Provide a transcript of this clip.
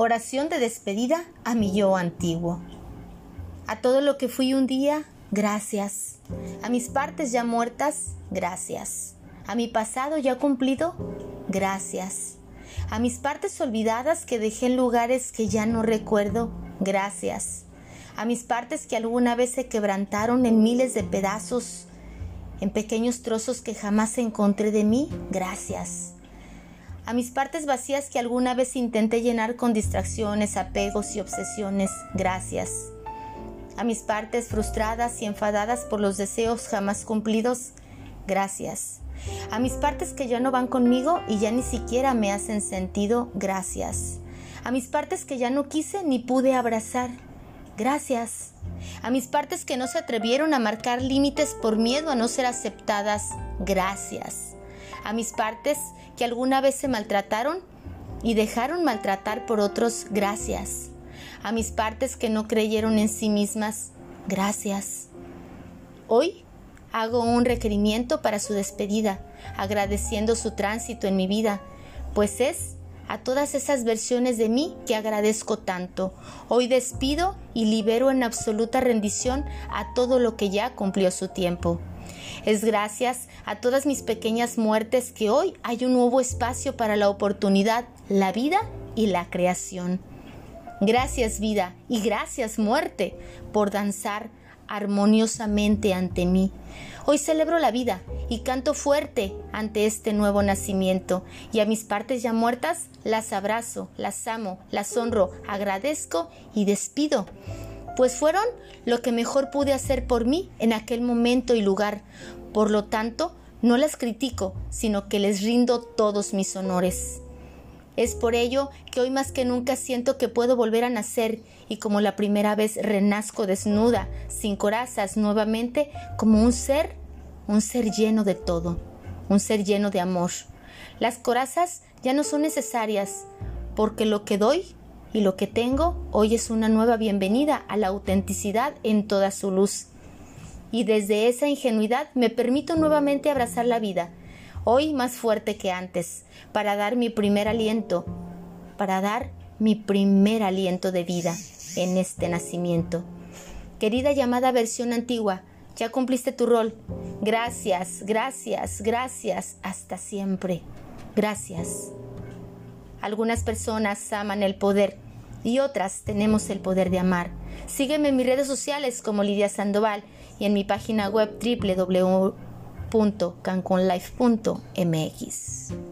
Oración de despedida a mi yo antiguo. A todo lo que fui un día, gracias. A mis partes ya muertas, gracias. A mi pasado ya cumplido, gracias. A mis partes olvidadas que dejé en lugares que ya no recuerdo, gracias. A mis partes que alguna vez se quebrantaron en miles de pedazos, en pequeños trozos que jamás encontré de mí, gracias a mis partes vacías que alguna vez intenté llenar con distracciones, apegos y obsesiones, gracias. A mis partes frustradas y enfadadas por los deseos jamás cumplidos, gracias. A mis partes que ya no van conmigo y ya ni siquiera me hacen sentido, gracias. A mis partes que ya no quise ni pude abrazar, gracias. A mis partes que no se atrevieron a marcar límites por miedo a no ser aceptadas, gracias a mis partes que alguna vez se maltrataron y dejaron maltratar por otros, gracias. A mis partes que no creyeron en sí mismas, gracias. Hoy hago un requerimiento para su despedida, agradeciendo su tránsito en mi vida, pues es a todas esas versiones de mí que agradezco tanto. Hoy despido y libero en absoluta rendición a todo lo que ya cumplió su tiempo. Es gracias a todas mis pequeñas muertes que hoy hay un nuevo espacio para la oportunidad, la vida y la creación. Gracias vida y gracias muerte por danzar armoniosamente ante mí. Hoy celebro la vida y canto fuerte ante este nuevo nacimiento y a mis partes ya muertas las abrazo, las amo, las honro, agradezco y despido pues fueron lo que mejor pude hacer por mí en aquel momento y lugar. Por lo tanto, no las critico, sino que les rindo todos mis honores. Es por ello que hoy más que nunca siento que puedo volver a nacer y como la primera vez renazco desnuda, sin corazas, nuevamente, como un ser, un ser lleno de todo, un ser lleno de amor. Las corazas ya no son necesarias, porque lo que doy y lo que tengo hoy es una nueva bienvenida a la autenticidad en toda su luz. Y desde esa ingenuidad me permito nuevamente abrazar la vida, hoy más fuerte que antes, para dar mi primer aliento, para dar mi primer aliento de vida en este nacimiento. Querida llamada versión antigua, ya cumpliste tu rol. Gracias, gracias, gracias, hasta siempre. Gracias. Algunas personas aman el poder y otras tenemos el poder de amar. Sígueme en mis redes sociales como Lidia Sandoval y en mi página web www.cancunlife.mx.